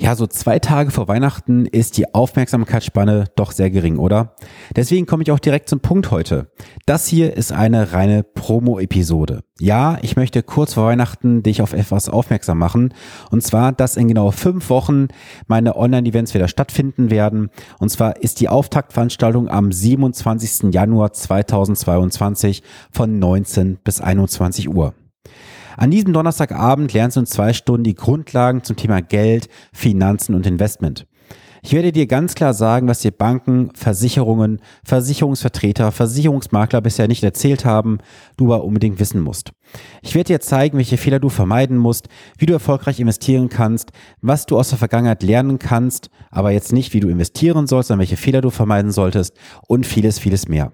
Ja, so zwei Tage vor Weihnachten ist die Aufmerksamkeitsspanne doch sehr gering, oder? Deswegen komme ich auch direkt zum Punkt heute. Das hier ist eine reine Promo-Episode. Ja, ich möchte kurz vor Weihnachten dich auf etwas aufmerksam machen. Und zwar, dass in genau fünf Wochen meine Online-Events wieder stattfinden werden. Und zwar ist die Auftaktveranstaltung am 27. Januar 2022 von 19 bis 21 Uhr. An diesem Donnerstagabend lernst du in zwei Stunden die Grundlagen zum Thema Geld, Finanzen und Investment. Ich werde dir ganz klar sagen, was dir Banken, Versicherungen, Versicherungsvertreter, Versicherungsmakler bisher nicht erzählt haben, du aber unbedingt wissen musst. Ich werde dir zeigen, welche Fehler du vermeiden musst, wie du erfolgreich investieren kannst, was du aus der Vergangenheit lernen kannst, aber jetzt nicht, wie du investieren sollst, sondern welche Fehler du vermeiden solltest und vieles, vieles mehr.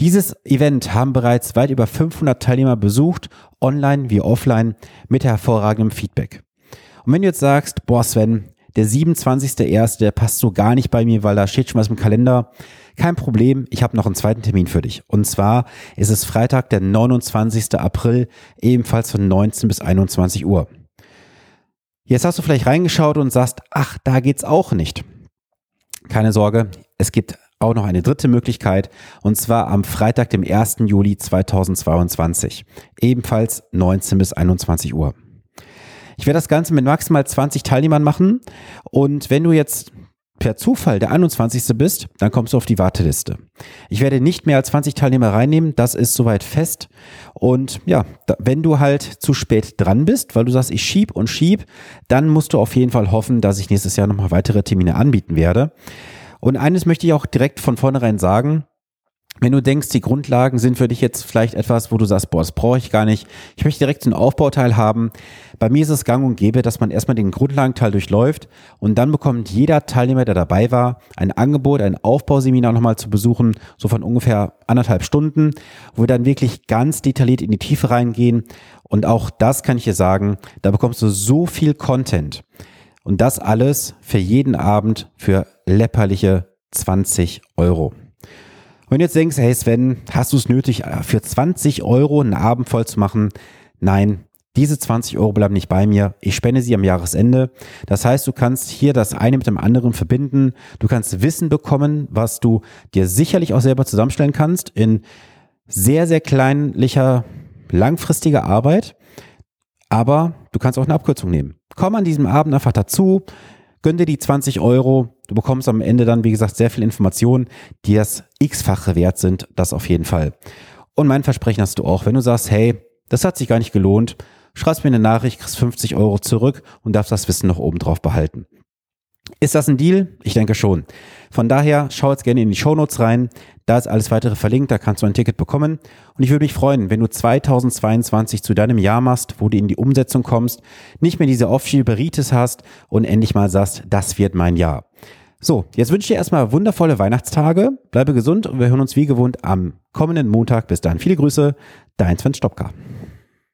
Dieses Event haben bereits weit über 500 Teilnehmer besucht, online wie offline, mit hervorragendem Feedback. Und wenn du jetzt sagst, boah Sven, der 27.01., der passt so gar nicht bei mir, weil da steht schon was im Kalender. Kein Problem, ich habe noch einen zweiten Termin für dich. Und zwar ist es Freitag, der 29. April, ebenfalls von 19 bis 21 Uhr. Jetzt hast du vielleicht reingeschaut und sagst, ach, da geht's auch nicht. Keine Sorge, es gibt auch noch eine dritte Möglichkeit und zwar am Freitag, dem 1. Juli 2022. Ebenfalls 19 bis 21 Uhr. Ich werde das Ganze mit maximal 20 Teilnehmern machen und wenn du jetzt per Zufall der 21. bist, dann kommst du auf die Warteliste. Ich werde nicht mehr als 20 Teilnehmer reinnehmen, das ist soweit fest. Und ja, wenn du halt zu spät dran bist, weil du sagst, ich schieb und schieb, dann musst du auf jeden Fall hoffen, dass ich nächstes Jahr nochmal weitere Termine anbieten werde. Und eines möchte ich auch direkt von vornherein sagen. Wenn du denkst, die Grundlagen sind für dich jetzt vielleicht etwas, wo du sagst, boah, das brauche ich gar nicht. Ich möchte direkt einen Aufbauteil haben. Bei mir ist es gang und gäbe, dass man erstmal den Grundlagenteil durchläuft und dann bekommt jeder Teilnehmer, der dabei war, ein Angebot, ein Aufbauseminar nochmal zu besuchen, so von ungefähr anderthalb Stunden, wo wir dann wirklich ganz detailliert in die Tiefe reingehen. Und auch das kann ich dir sagen, da bekommst du so viel Content. Und das alles für jeden Abend für läpperliche 20 Euro. Und jetzt denkst, hey Sven, hast du es nötig, äh, für 20 Euro einen Abend voll zu machen? Nein, diese 20 Euro bleiben nicht bei mir. Ich spende sie am Jahresende. Das heißt, du kannst hier das eine mit dem anderen verbinden. Du kannst Wissen bekommen, was du dir sicherlich auch selber zusammenstellen kannst in sehr, sehr kleinlicher, langfristiger Arbeit. Aber du kannst auch eine Abkürzung nehmen. Komm an diesem Abend einfach dazu, gönn dir die 20 Euro. Du bekommst am Ende dann, wie gesagt, sehr viel Informationen, die das x-fache wert sind. Das auf jeden Fall. Und mein Versprechen hast du auch, wenn du sagst, hey, das hat sich gar nicht gelohnt, schreibst mir eine Nachricht, kriegst 50 Euro zurück und darfst das Wissen noch oben drauf behalten. Ist das ein Deal? Ich denke schon. Von daher schau jetzt gerne in die Shownotes rein. Da ist alles weitere verlinkt, da kannst du ein Ticket bekommen. Und ich würde mich freuen, wenn du 2022 zu deinem Jahr machst, wo du in die Umsetzung kommst, nicht mehr diese Offschieberitis hast und endlich mal sagst, das wird mein Jahr. So, jetzt wünsche ich dir erstmal wundervolle Weihnachtstage, bleibe gesund und wir hören uns wie gewohnt am kommenden Montag. Bis dahin viele Grüße, dein Sven Stopka.